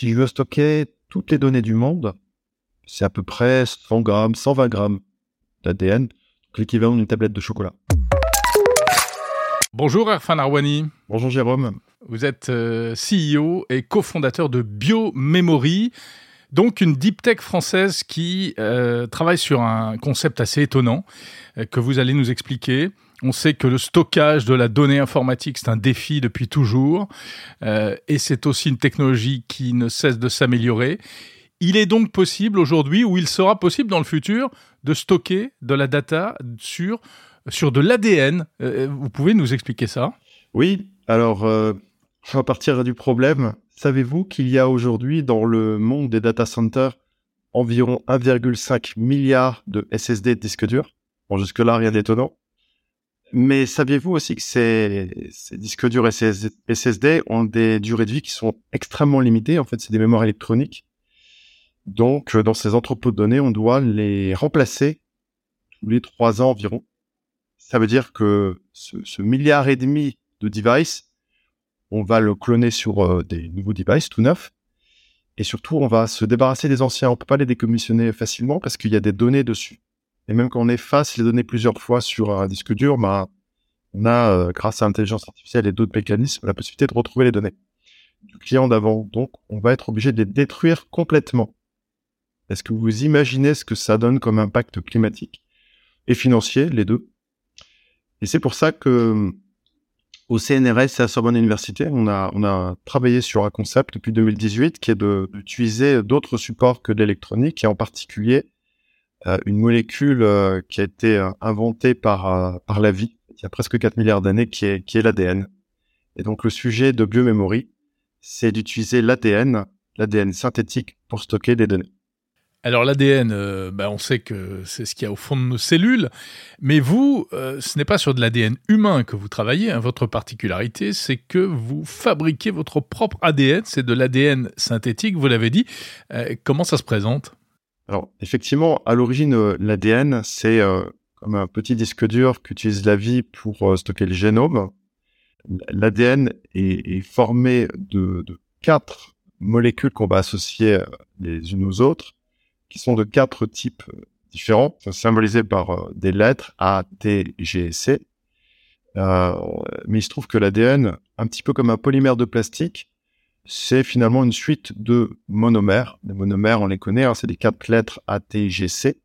Si je veux stocker toutes les données du monde, c'est à peu près 100 grammes, 120 grammes d'ADN, l'équivalent d'une tablette de chocolat. Bonjour Erfan Arwani. Bonjour Jérôme. Vous êtes euh, CEO et cofondateur de BioMemory, donc une deep tech française qui euh, travaille sur un concept assez étonnant euh, que vous allez nous expliquer. On sait que le stockage de la donnée informatique, c'est un défi depuis toujours, et c'est aussi une technologie qui ne cesse de s'améliorer. Il est donc possible aujourd'hui, ou il sera possible dans le futur, de stocker de la data sur, sur de l'ADN. vous pouvez nous expliquer ça? Oui, alors on va partir du problème. Savez-vous qu'il y a aujourd'hui dans le monde des data centers environ 1,5 milliard de SSD de disques durs? Bon, jusque-là, rien d'étonnant. Mais saviez-vous aussi que ces, ces disques durs SSD ont des durées de vie qui sont extrêmement limitées En fait, c'est des mémoires électroniques. Donc, dans ces entrepôts de données, on doit les remplacer tous les trois ans environ. Ça veut dire que ce, milliard et demi de devices on va le cloner sur euh, des nouveaux devices tout neufs. Et surtout, on va se débarrasser des anciens. On peut pas les décommissionner facilement parce qu'il y a des données dessus. Et même quand on efface les données plusieurs fois sur un disque dur, bah, on a, euh, grâce à l'intelligence artificielle et d'autres mécanismes, la possibilité de retrouver les données du client d'avant. Donc, on va être obligé de les détruire complètement. Est-ce que vous imaginez ce que ça donne comme impact climatique et financier, les deux? Et c'est pour ça que au CNRS et à Sorbonne Université, on a, on a travaillé sur un concept depuis 2018 qui est d'utiliser d'autres supports que l'électronique et en particulier une molécule euh, qui a été euh, inventée par, par la vie il y a presque 4 milliards d'années qui est, qui est l'ADN. Et donc le sujet de biomémorie, c'est d'utiliser l'ADN, l'ADN synthétique pour stocker des données. Alors l'ADN, euh, bah, on sait que c'est ce qu'il y a au fond de nos cellules, mais vous, euh, ce n'est pas sur de l'ADN humain que vous travaillez. Hein. Votre particularité, c'est que vous fabriquez votre propre ADN, c'est de l'ADN synthétique, vous l'avez dit. Euh, comment ça se présente? Alors effectivement, à l'origine, l'ADN, c'est comme un petit disque dur qu'utilise la vie pour stocker le génome. L'ADN est, formé de, quatre molécules qu'on va associer les unes aux autres qui sont de quatre types euh, différents, symbolisés par euh, des lettres A, T, G, C. Euh, mais il se trouve que l'ADN, un petit peu comme un polymère de plastique, c'est finalement une suite de monomères. Les monomères, on les connaît, hein, c'est des quatre lettres A, T, G, C.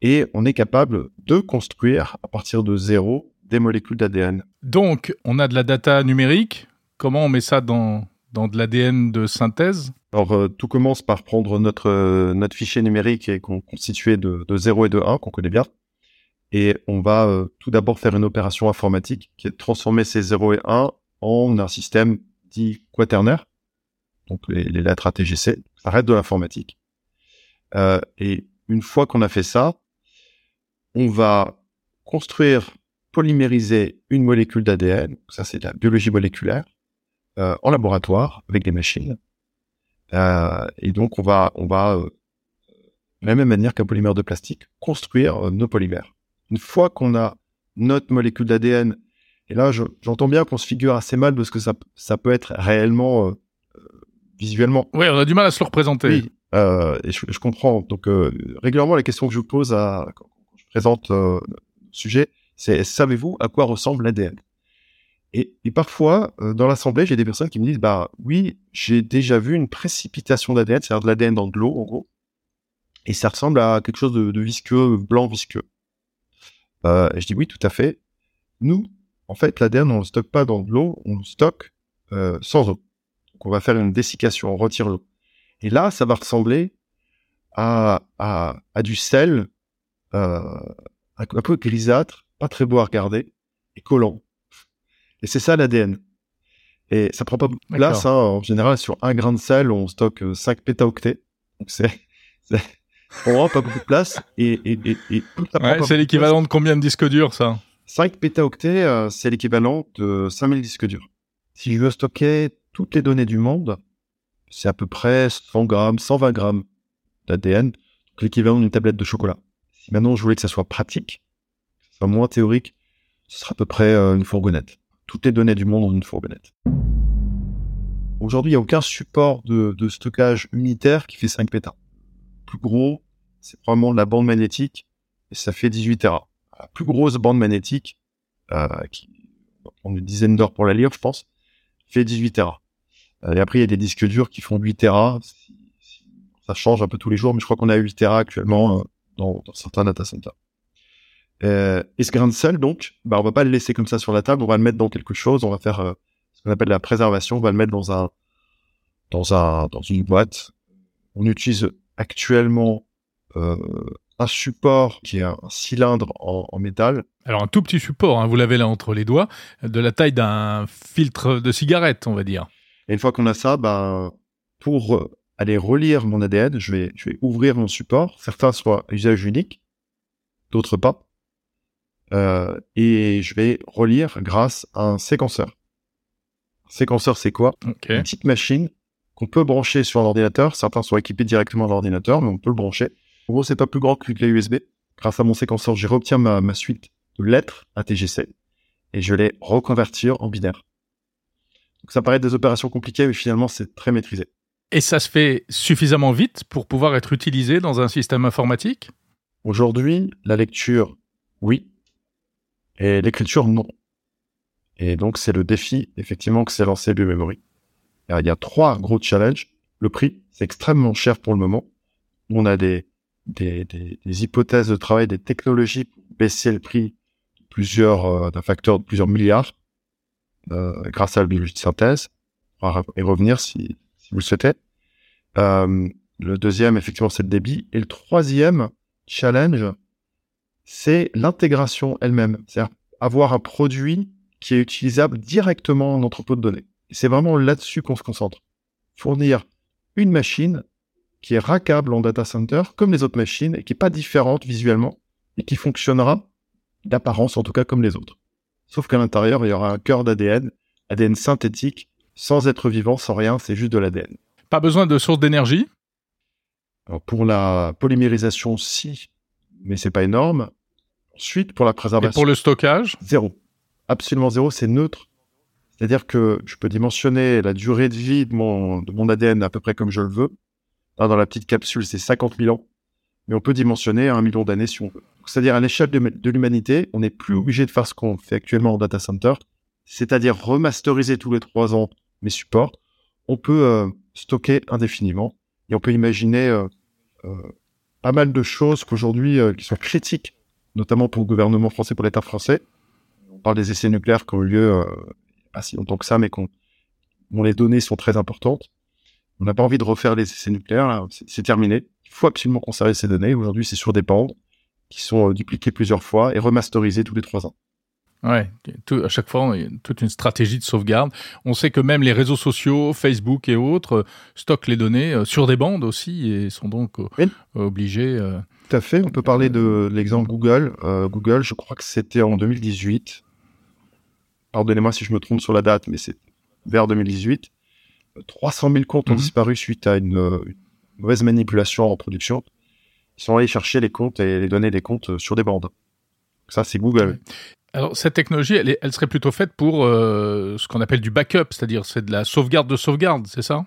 Et on est capable de construire à partir de zéro des molécules d'ADN. Donc, on a de la data numérique. Comment on met ça dans, dans de l'ADN de synthèse? Alors, euh, tout commence par prendre notre, euh, notre fichier numérique et constitué de, de 0 et de 1, qu'on connaît bien. Et on va euh, tout d'abord faire une opération informatique qui est de transformer ces 0 et 1 en un système quaternaire, donc les, lettres ATGC, ça de l'informatique. et une fois qu'on a fait ça, on va construire, polymériser une molécule d'ADN, ça c'est de la biologie moléculaire, euh, en laboratoire avec des machines. Euh, et donc on va, on va euh, de la même manière qu'un polymère de plastique, construire nos polymères. Une fois qu'on a notre molécule d'ADN, et là j'entends bien qu'on se figure assez mal de ce que ça, ça peut être réellement visuellement. Oui, on a du mal à se le représenter. Oui, et je, je, comprends. Donc régulièrement, la question que je vous pose à, quand, je présente le sujet, c'est savez-vous à quoi ressemble l'ADN et, et, parfois, euh, dans l'assemblée, j'ai des personnes qui me disent, bah oui, j'ai déjà vu une précipitation d'ADN, c'est-à-dire de l'ADN dans de l'eau, en gros, et ça ressemble à quelque chose de, de visqueux, blanc visqueux. Euh, je dis oui, tout à fait. Nous, en fait, l'ADN, on ne le stocke pas dans de l'eau, on le stocke euh, sans eau. Donc, on va faire une dessiccation, on retire l'eau. Et là, ça va ressembler à, à, à du sel, euh, un peu grisâtre, pas très beau à regarder, et collant. Et c'est ça l'ADN. Et ça prend pas beaucoup de place. Hein. En général, sur un grain de sel, on stocke 5 euh, pétaoctets. Donc c'est, on prend pas beaucoup de place. Et, et, et, et ouais, c'est l'équivalent de combien de disques durs, ça? 5 pétaoctets, euh, c'est l'équivalent de 5000 disques durs. Si je veux stocker toutes les données du monde, c'est à peu près 100 grammes, 120 grammes d'ADN, l'équivalent d'une tablette de chocolat. Si maintenant je voulais que ça soit pratique, que ça soit moins théorique, ce sera à peu près euh, une fourgonnette toutes les données du monde dans une fourgonnette. aujourd'hui, il n'y a aucun support de, de, stockage unitaire qui fait 5 pétas. Plus gros, c'est probablement la bande magnétique, et ça fait 18 Tera. La plus grosse bande magnétique, euh, qui prend une dizaine d'heures pour la lire, je pense, fait 18 Tera. Euh, et après, il y a des disques durs qui font 8 Tera. Ça change un peu tous les jours, mais je crois qu'on a 8 Tera actuellement euh, dans, certains data centers. Euh, et ce grain de sel, donc, bah, on va pas le laisser comme ça sur la table, on va le mettre dans quelque chose, on va faire ce qu'on appelle la préservation, on va le mettre dans un, dans un, dans une boîte. On utilise actuellement un support qui est un cylindre en, en métal. Alors un tout petit support, hein, vous l'avez là entre les doigts, de la taille d'un filtre de cigarette, on va dire. Et une fois qu'on a ça, bah, pour aller relire mon ADN, je vais, je vais ouvrir mon support. Certains soient à usage unique, d'autres pas. Euh, et je vais relire grâce à un séquenceur. Un séquenceur, c'est quoi? Okay. Une petite machine qu'on peut brancher sur l'ordinateur. Certains sont équipés directement à l'ordinateur, mais on peut le brancher. En gros, c'est pas plus grand qu'une clé USB. Grâce à mon séquenceur, je retiens ma, ma suite de lettres ATGC et je les reconvertir en binaire. Donc ça paraît des opérations compliquées, mais finalement, c'est très maîtrisé. Et ça se fait suffisamment vite pour pouvoir être utilisé dans un système informatique? Aujourd'hui, la lecture, oui. Et l'écriture, non. Et donc, c'est le défi, effectivement, que s'est lancé Biomemory. Il y a trois gros challenges. Le prix, c'est extrêmement cher pour le moment. On a des, des, des, des, hypothèses de travail, des technologies pour baisser le prix plusieurs, euh, d'un facteur de plusieurs milliards, euh, grâce à la biologie de synthèse. On va y revenir si, si vous le souhaitez. Euh, le deuxième, effectivement, c'est le débit. Et le troisième challenge, c'est l'intégration elle-même. C'est-à-dire avoir un produit qui est utilisable directement en entrepôt de données. C'est vraiment là-dessus qu'on se concentre. Fournir une machine qui est rackable en data center comme les autres machines et qui est pas différente visuellement et qui fonctionnera d'apparence en tout cas comme les autres. Sauf qu'à l'intérieur, il y aura un cœur d'ADN, ADN synthétique, sans être vivant, sans rien, c'est juste de l'ADN. Pas besoin de source d'énergie? Pour la polymérisation, si, mais c'est pas énorme. Ensuite, pour la préservation. Et pour le stockage? Zéro. Absolument zéro, c'est neutre. C'est-à-dire que je peux dimensionner la durée de vie de mon, de mon ADN à peu près comme je le veux. Là, dans la petite capsule, c'est 50 000 ans. Mais on peut dimensionner un million d'années si on veut. C'est-à-dire à, l'échelle de, l'humanité, on n'est plus obligé de faire ce qu'on fait actuellement en data center, c'est-à-dire remasteriser tous les trois ans mes supports. On peut euh, stocker indéfiniment et on peut imaginer euh, euh, pas mal de choses qu'aujourd'hui qui sont critiques, notamment pour le gouvernement français, pour l'État français. On parle des essais nucléaires qui ont eu lieu pas si longtemps que ça, mais qu'on, dont les données sont très importantes. On n'a pas envie de refaire les essais nucléaires, c'est terminé. Il faut absolument conserver ces données. Aujourd'hui, c'est sur des bandes qui sont euh, dupliquées plusieurs fois et remasterisées tous les trois ans. Ouais, tout, à chaque fois, il y a toute une stratégie de sauvegarde. On sait que même les réseaux sociaux, Facebook et autres, euh, stockent les données euh, sur des bandes aussi et sont donc oui. obligés. Euh, Tout à fait. On peut parler de l'exemple Google. Euh, Google, je crois que c'était en 2018. Pardonnez-moi si je me trompe sur la date, mais c'est vers 2018. 300 000 comptes ont Mhm. disparu suite à une, euh, une mauvaise manipulation en production. Ils sont allés chercher les comptes et les données des comptes euh, sur des bandes. Ça, c'est Google. Alors, cette technologie, elle, est- elle serait plutôt faite pour euh, ce qu'on appelle du backup, c'est-à-dire c'est de la sauvegarde de sauvegarde, c'est ça?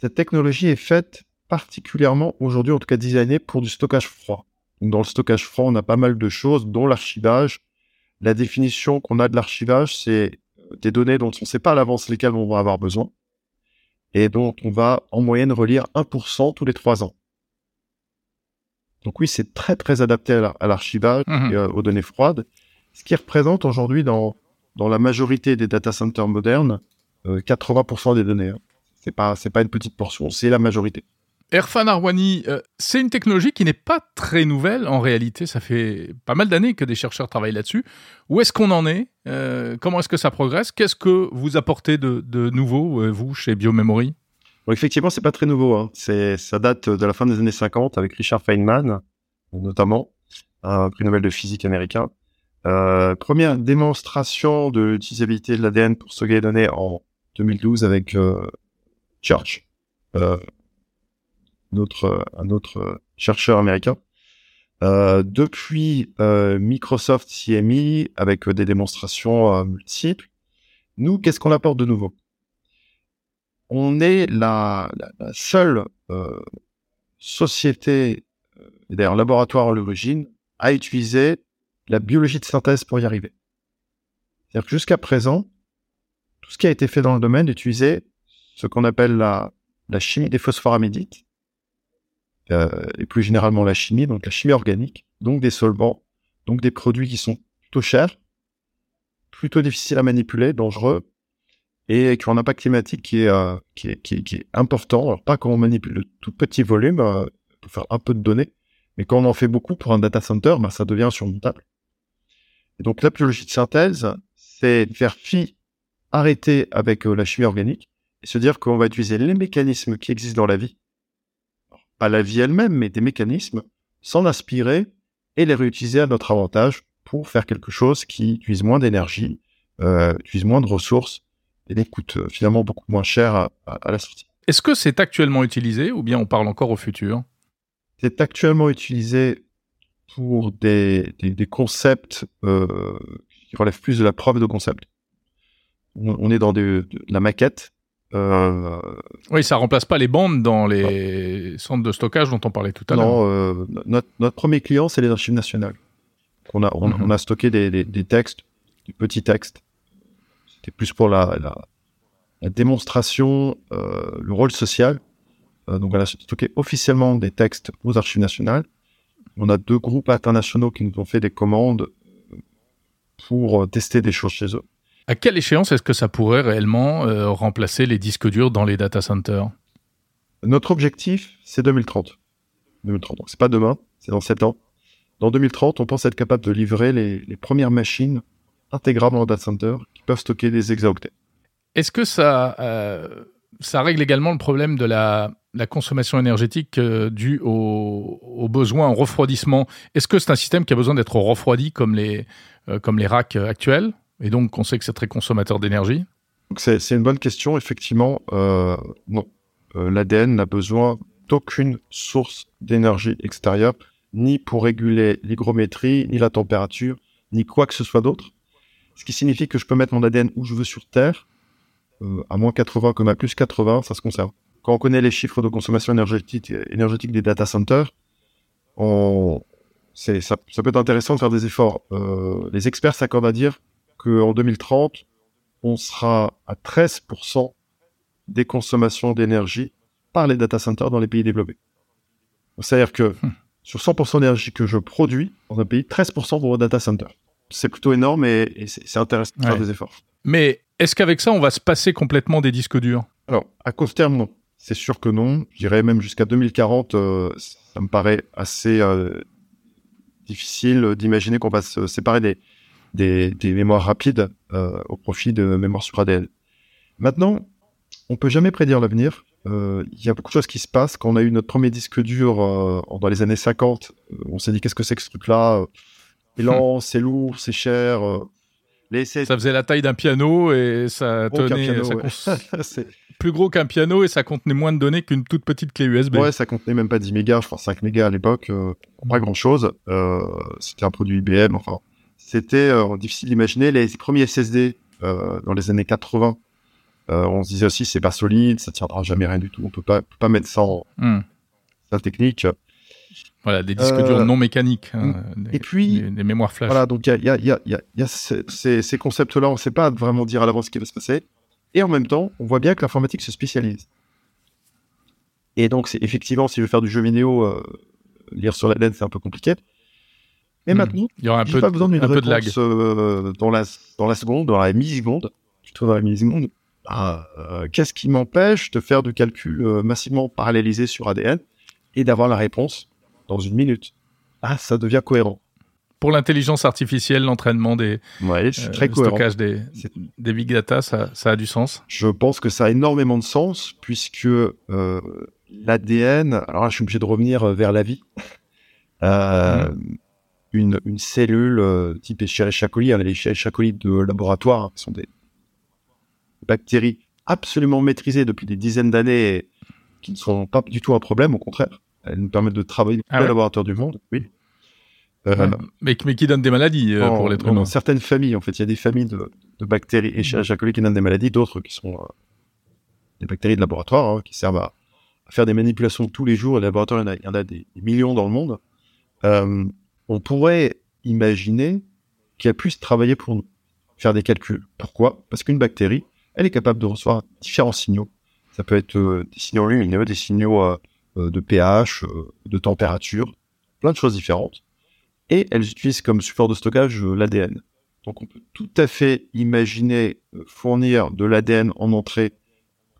Cette technologie est faite particulièrement aujourd'hui, en tout cas designée pour du stockage froid. Donc, dans le stockage froid, on a pas mal de choses, dont l'archivage. La définition qu'on a de l'archivage, c'est des données dont on ne sait pas à l'avance lesquelles on va avoir besoin et dont on va en moyenne relire 1% tous les trois ans. Donc oui, c'est très très adapté à la- à l'archivage Mhm. et euh, aux données froides, ce qui représente aujourd'hui dans, dans la majorité des data centers modernes euh, 80% des données. hein. C'est pas c'est pas une petite portion, c'est la majorité. Erfan Arwani, euh, c'est une technologie qui n'est pas très nouvelle en réalité. Ça fait pas mal d'années que des chercheurs travaillent là-dessus. Où est-ce qu'on en est? Euh, Comment est-ce que ça progresse? Qu'est-ce que vous apportez de, nouveau, euh, vous, chez Biomemory? Bon, effectivement, c'est pas très nouveau. Hein. C'est ça date de la fin des années 50 avec Richard Feynman, notamment un prix Nobel de physique américain. Première démonstration de l'utilisabilité de l'ADN pour stocker les données en 2012 avec Church, euh, un autre euh, chercheur américain. Euh, depuis euh, Microsoft mis avec euh, des démonstrations euh, multiples. Nous, qu'est-ce qu'on apporte de nouveau? On est la, seule société, d'ailleurs laboratoire à l'origine, à utiliser la biologie de synthèse pour y arriver. C'est-à-dire que jusqu'à présent, tout ce qui a été fait dans le domaine utilisait ce qu'on appelle la, chimie des phosphoramidites, euh, et plus généralement la chimie, donc la chimie organique, donc des solvants, donc des produits qui sont plutôt chers, plutôt difficiles à manipuler, dangereux, et qui ont un impact climatique qui est, euh, important. Alors pas quand on manipule de tout petit volume, euh, pour faire un peu de données, mais quand on en fait beaucoup pour un data center, bah, ça devient insurmontable. Et donc la biologie de synthèse, c'est faire fi, arrêter avec euh, la chimie organique et se dire qu'on va utiliser les mécanismes qui existent dans la vie, pas la vie elle-même, mais des mécanismes, s'en inspirer et les réutiliser à notre avantage pour faire quelque chose qui utilise moins d'énergie, euh, utilise moins de ressources et les coûte euh, finalement beaucoup moins cher à, à la sortie. Est-ce que c'est actuellement utilisé ou bien on parle encore au futur? C'est actuellement utilisé pour des, des, des concepts euh, qui relèvent plus de la preuve de concept. On, on est dans de, de, la maquette. Euh, oui, ça remplace pas les bandes dans les centres de stockage dont on parlait tout à l'heure. Non, euh, notre, notre premier client, c'est les archives nationales. On a, on, mm -hmm. on a stocké des, des, des, textes, des petits textes. C'était plus pour la, la, la démonstration, euh, le rôle social. Donc, on a stocké officiellement des textes aux archives nationales. On a deux groupes internationaux qui nous ont fait des commandes pour tester des choses chez eux. À quelle échéance est-ce que ça pourrait réellement euh, remplacer les disques durs dans les data centers? Notre objectif, c'est 2030. 2030. Donc, c'est pas demain, c'est dans 7 ans. Dans 2030, on pense être capable de livrer les, les premières machines intégrables en data center qui peuvent stocker des hexaoctets. Est-ce que ça, euh, ça règle également le problème de la, la consommation énergétique euh, due aux, aux, besoins en refroidissement? Est-ce que c'est un système qui a besoin d'être refroidi comme les, euh, comme les racks actuels? Et donc, on sait que c'est très consommateur d'énergie C'est une bonne question. Effectivement, euh, non. L'ADN n'a besoin d'aucune source d'énergie extérieure, ni pour réguler l'hygrométrie, ni la température, ni quoi que ce soit d'autre. Ce qui signifie que je peux mettre mon ADN où je veux sur Terre, euh, à moins 80 comme à plus 80, ça se conserve. Quand on connaît les chiffres de consommation énergétique, des data centers, ça, peut être intéressant de faire des efforts. Euh, les experts s'accordent à dire qu'en 2030, on sera à 13% des consommations d'énergie par les data centers dans les pays développés. C'est-à-dire que hmm. sur 100% d'énergie que je produis dans un pays, 13% vont au data center. C'est plutôt énorme et, et c'est intéressant de ouais. faire des efforts. Mais est-ce qu'avec ça, on va se passer complètement des disques durs? Alors, à court terme, non. C'est sûr que non. Je dirais même jusqu'à 2040, euh, ça me paraît assez euh, difficile d'imaginer qu'on va se séparer des, des, des mémoires rapides euh, au profit de mémoires sur ADN. Maintenant, on peut jamais prédire l'avenir. Euh, il y a beaucoup de choses qui se passent. Quand on a eu notre premier disque dur euh, dans les années 50, on s'est dit qu'est-ce que c'est que ce truc-là? C'est lent, c'est lourd, c'est cher. Les Ça faisait la taille d'un piano et ça Gros tenait. piano, ça ouais. plus gros qu'un piano et ça contenait moins de données qu'une toute petite clé USB. Ouais, ça contenait même pas 10 mégas, je crois 5 mégas à l'époque. Euh, pas grand chose. Euh, c'était un produit IBM. Enfin, c'était euh, difficile d'imaginer. Les premiers SSD euh, dans les années 80, euh, on se disait aussi c'est pas solide, ça tiendra jamais rien du tout. On peut pas, peut pas mettre ça en Hmm. sa technique. Voilà, des disques Euh, durs non mécaniques. hein, des- et puis, des, des mémoires flash. Voilà, donc il y a, y a, y a, y a, ces, ces- ces concepts-là, on ne sait pas vraiment dire à l'avance ce qui va se passer. Et en même temps, on voit bien que l'informatique se spécialise. Et donc, c'est effectivement, si je veux faire du jeu vidéo, euh, lire sur la laine, c'est un peu compliqué. Mais Hmm. maintenant, Il y aura un j'ai peu, pas besoin d'une un peu de lag. réponse euh, dans, la, dans la seconde, dans la milliseconde, plutôt dans la milliseconde. Ah, euh, Qu'est-ce qui m'empêche de faire du calcul euh, massivement parallélisé sur ADN et d'avoir la réponse dans une minute? Ah, ça devient cohérent. Pour l'intelligence artificielle, l'entraînement des Ouais, c'est euh, très le stockage des, big data, ça, ça a du sens? Je pense que ça a énormément de sens puisque euh, l'ADN, alors là je suis obligé de revenir vers la vie, euh, une, une cellule euh, type Escherichia coli, hein, les Escherichia coli de laboratoire, hein, sont des bactéries absolument maîtrisées depuis des dizaines d'années et qui ne sont pas du tout un problème, au contraire. Elles nous permettent de travailler dans Ah tous les ouais. laboratoires du monde, oui. Euh. Mais, mais qui donne des maladies euh, dans- pour l'être humain. certaines familles, en fait, il y a des familles de, de bactéries Escherichia coli qui donnent des maladies, d'autres qui sont des bactéries de laboratoire hein, qui servent à, faire des manipulations tous les jours. Les laboratoires, il y en a, des, millions dans le monde. Euh, on pourrait imaginer qu'elle puisse travailler pour nous, faire des calculs. Pourquoi? Parce qu'une bactérie, elle est capable de recevoir différents signaux. Ça peut être euh, des signaux lumineux, des signaux euh, de pH, de température, plein de choses différentes. Et elles utilisent comme support de stockage l'ADN. Donc on peut tout à fait imaginer fournir de l'ADN en entrée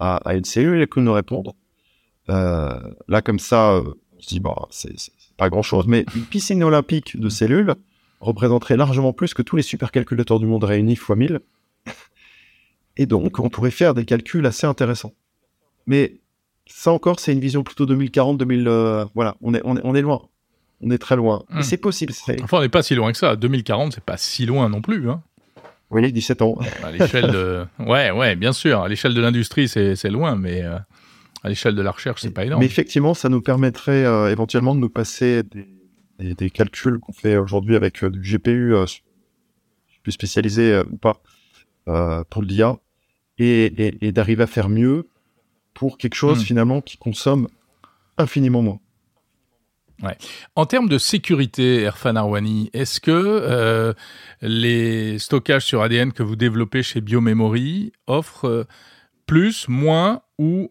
à, une cellule et qu'elle nous répondre. Euh, là, comme ça, euh, on se dit, bon, c'est pas grand-chose. Mais une piscine olympique de cellules représenterait largement plus que tous les supercalculateurs du monde réunis fois 1000. Et donc, on pourrait faire des calculs assez intéressants. Mais ça encore, c'est une vision plutôt 2040, 2000. Euh, voilà, on est, on est, on est loin. On est très loin. Mais hmm. c'est possible. Enfin, on n'est pas si loin que ça. 2040, c'est pas si loin non plus. Hein. Oui, 17 ans. À l'échelle de. Ouais, ouais, bien sûr. À l'échelle de l'industrie, c'est loin, mais à l'échelle de la recherche, c'est pas énorme. Mais effectivement, ça nous permettrait euh, éventuellement de nous passer des, des, calculs qu'on fait aujourd'hui avec euh, du GPU euh, plus spécialisé ou pas pour l'IA et, et, d'arriver à faire mieux pour quelque chose hmm. finalement qui consomme infiniment moins. Ouais. En termes de sécurité, Erfan Arwani, est-ce que les stockages sur ADN que vous développez chez Biomemory offrent plus, moins ou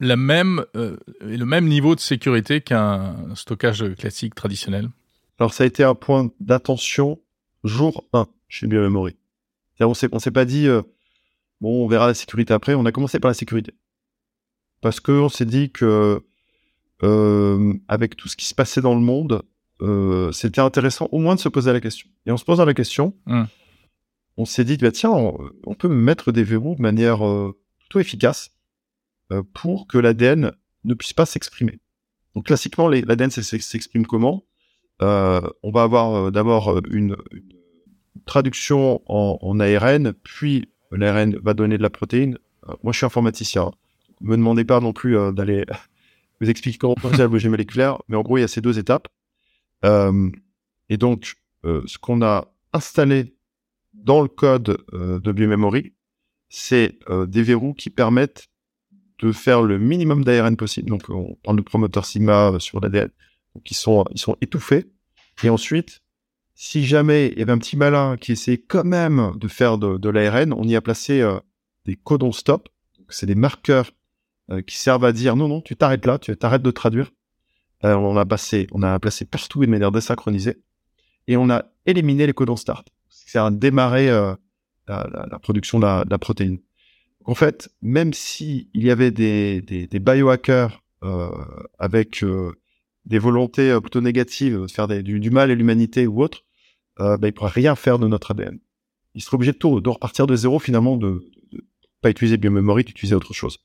la même, euh, le même niveau de sécurité qu'un stockage classique traditionnel Alors ça a été un point d'attention jour 1 chez Biomemory. On on s'est pas dit, euh, bon, on verra la sécurité après, on a commencé par la sécurité. Parce qu'on s'est dit que, euh, avec tout ce qui se passait dans le monde, c'était intéressant au moins de se poser la question. Et en se posant la question, hum. on s'est dit, bah, tiens, on, on, peut mettre des verrous de manière plutôt efficace euh, pour que l'ADN ne puisse pas s'exprimer. Donc classiquement, l'ADN s'exprime comment? Euh, On va avoir euh, d'abord une, traduction en, ARN, puis l'ARN va donner de la protéine. moi, je suis informaticien. Ne me demandez pas non plus d'aller vous expliquer comment fonctionne la biologie moléculaire, mais en gros, il y a ces deux étapes. et donc, ce qu'on a installé dans le code de biomemory, c'est des verrous qui permettent de faire le minimum d'ARN possible. Donc, on parle de promoteurs sigma euh, sur l'ADN. Donc, ils sont, ils sont étouffés. Et ensuite, si jamais il y avait un petit malin qui essayait quand même de faire de, de l'ARN, on y a placé euh, des codons stop. C'est des marqueurs euh, qui servent à dire non, non, tu t'arrêtes là, tu t'arrêtes de traduire. on a passé, on a placé partout de manière désynchronisée. Et on a éliminé les codons start. C'est à démarrer la, la, production de la, de la protéine en fait, même si il y avait des, des, des biohackers euh, avec euh, des volontés euh, plutôt négatives de faire du, mal à l'humanité ou autre, euh, bah, ils pourraient rien faire de notre ADN. Ils seraient obligés de tout, de repartir de zéro finalement, de, de, pas utiliser biomemory, d'utiliser autre chose.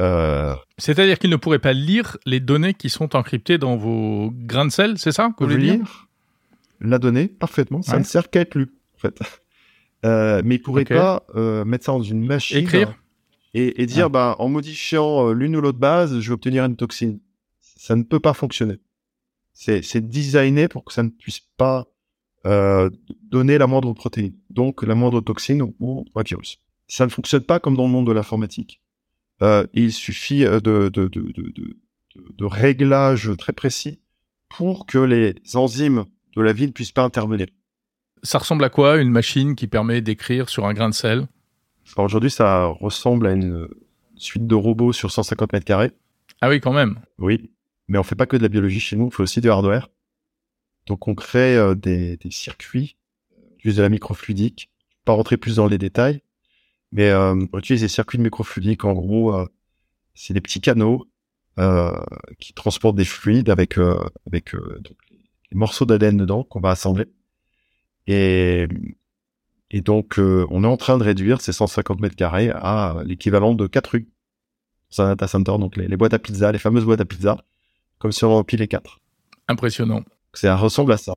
Euh... C'est-à-dire qu'ils ne pourraient pas lire les données qui sont encryptées dans vos grains de sel, c'est ça que vous voulez dire? La donnée, parfaitement. Ça ne sert qu'à être lu, en fait. Euh, mais il pourrait pas euh, mettre ça dans une machine Écrire. Et, et, dire, ah. bah, en modifiant euh, l'une ou l'autre base, je vais obtenir une toxine. Ça ne peut pas fonctionner. C'est, designé pour que ça ne puisse pas euh, donner la moindre protéine, donc la moindre toxine ou, un virus. Ça ne fonctionne pas comme dans le monde de l'informatique. Il suffit de, de, de, de, de réglages très précis pour que les enzymes de la vie ne puissent pas intervenir ça ressemble à quoi une machine qui permet d'écrire sur un grain de sel? Aujourd'hui, ça ressemble à une suite de robots sur 150 mètres carrés. Ah oui, quand même. Oui, mais on fait pas que de la biologie chez nous, on fait aussi du hardware. Donc on crée euh, des, circuits, on utilise de la microfluidique. Je vais pas rentrer plus dans les détails, mais euh, on utilise des circuits de microfluidique. En gros, euh, c'est des petits canaux qui transportent des fluides avec avec les morceaux d'ADN dedans qu'on va assembler. Et, et donc, euh, on est en train de réduire ces 150 mètres carrés à l'équivalent de 4 rues. C'est un data center, donc les, boîtes à pizza, les fameuses boîtes à pizza, comme si on les 4. Impressionnant. Ça ressemble à ça.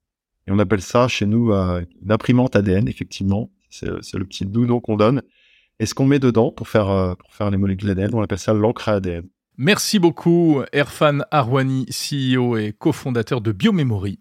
Et on appelle ça chez nous euh, une imprimante ADN, effectivement. C'est le petit doux nom qu'on donne. Et ce qu'on met dedans pour faire, euh, pour faire les molécules ADN, on appelle ça l'encre ADN. Merci beaucoup, Erfan Arwani, CEO et cofondateur de Biomemory.